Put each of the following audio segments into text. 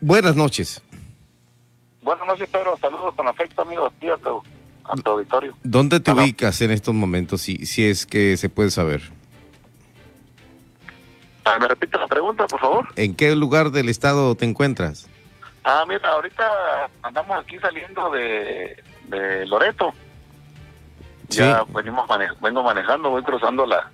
Buenas noches. Buenas noches, Pedro. Saludos con afecto, amigo, aquí a tu, a tu auditorio. ¿Dónde te ubicas en estos momentos, si, si es que se puede saber? Ah, ¿Me repite la pregunta, por favor? ¿En qué lugar del estado te encuentras? Ah, mira, ahorita andamos aquí saliendo de, de Loreto. Sí. Ya venimos mane- vengo manejando, voy cruzando la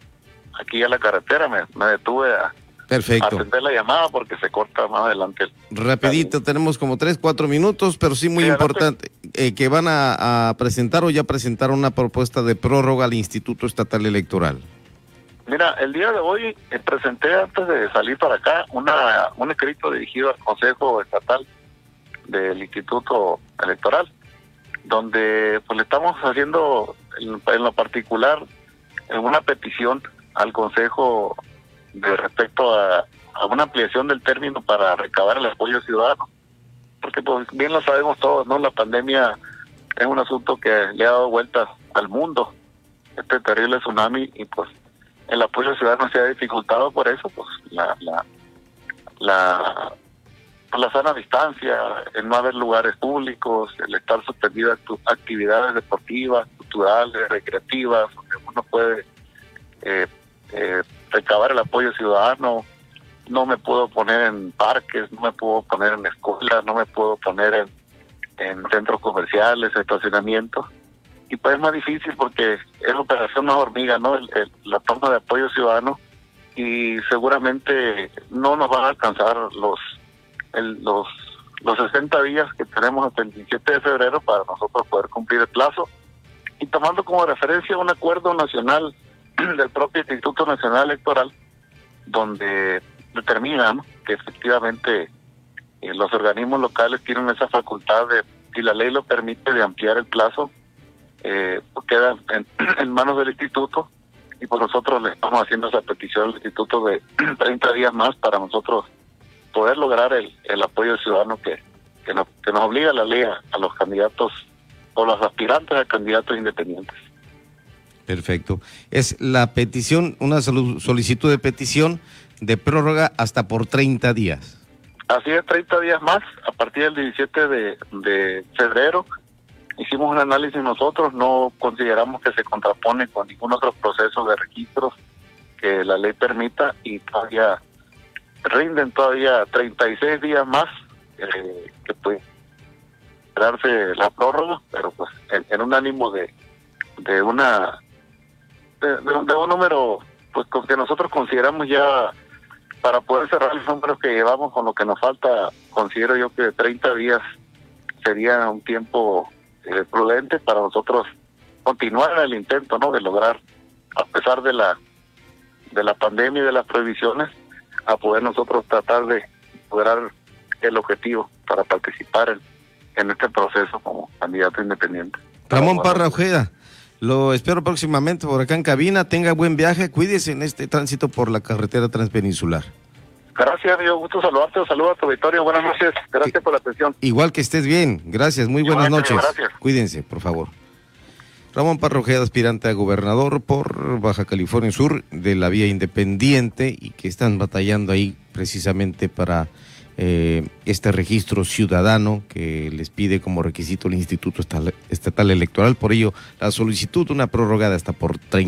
aquí a la carretera. Me, me detuve a Perfecto. atender la llamada porque se corta más adelante. el- Rapidito, tenemos como tres, cuatro minutos, pero sí muy Sí, importante, eh, que van a, a presentar o ya presentaron una propuesta de prórroga al Instituto Estatal Electoral. Mira, el día de hoy eh, presenté antes de salir para acá una, un escrito dirigido al Consejo Estatal del Instituto Electoral, donde pues le estamos haciendo en, en lo particular eh, una petición al Consejo de respecto a, a una ampliación del término para recabar el apoyo ciudadano, porque pues bien lo sabemos todos, ¿no? La pandemia es un asunto que le ha dado vueltas al mundo, este terrible tsunami y pues el apoyo ciudadano se ha dificultado por eso, pues la la la, pues, la sana distancia, el no haber lugares públicos, el estar suspendido actu- actividades deportivas, culturales, recreativas, donde uno puede eh, eh, recabar el apoyo ciudadano. No me puedo poner en parques, no me puedo poner en escuelas, no me puedo poner en, en centros comerciales, estacionamientos y pues es más difícil porque es operación más hormiga, ¿no? El- la toma de apoyo ciudadano y seguramente no nos van a alcanzar los el- los los 60 días que tenemos hasta el 17 de febrero para nosotros poder cumplir el plazo y tomando como referencia un acuerdo nacional del propio Instituto Nacional Electoral donde determinan que efectivamente eh, los organismos locales tienen esa facultad de, si la ley lo permite, de ampliar el plazo eh, pues queda en, manos del instituto y por nosotros le estamos haciendo esa petición al instituto de 30 días más para nosotros poder lograr el, el apoyo ciudadano que, que, nos, que nos obliga la ley a, a los candidatos o los aspirantes a candidatos independientes. Perfecto. Es la petición, una solicitud de petición de prórroga hasta por 30 días. Así es, 30 días más, a partir del 17 de, febrero. Hicimos un análisis nosotros, no consideramos que se contrapone con ningún otro proceso de registros que la ley permita y todavía rinden todavía 36 días más eh, que puede darse la prórroga, pero pues en, un ánimo de una de, de- un número pues con que nosotros consideramos ya para poder cerrar los números que llevamos con lo que nos falta, considero yo que 30 días sería un tiempo eh, prudente para nosotros continuar el intento, ¿no? De lograr, a pesar de la de la pandemia y de las prohibiciones, a poder nosotros tratar de lograr el objetivo para participar en, en este proceso como candidato independiente. Ramón Parra Ojeda, lo espero próximamente por acá en cabina. Tenga buen viaje, cuídese en este tránsito por la carretera transpeninsular. Gracias, amigo. Gusto saludarte. Un saludo a tu auditorio. Buenas noches. Gracias por la atención. Igual que estés bien, gracias, muy buenas Igualmente, noches. gracias. Cuídense, por favor. Ramón Parrojeda, aspirante a gobernador por Baja California Sur de la vía independiente y que están batallando ahí precisamente para eh, este registro ciudadano que les pide como requisito el Instituto Estatal, Electoral. Por ello, la solicitud, una prórroga de hasta por 30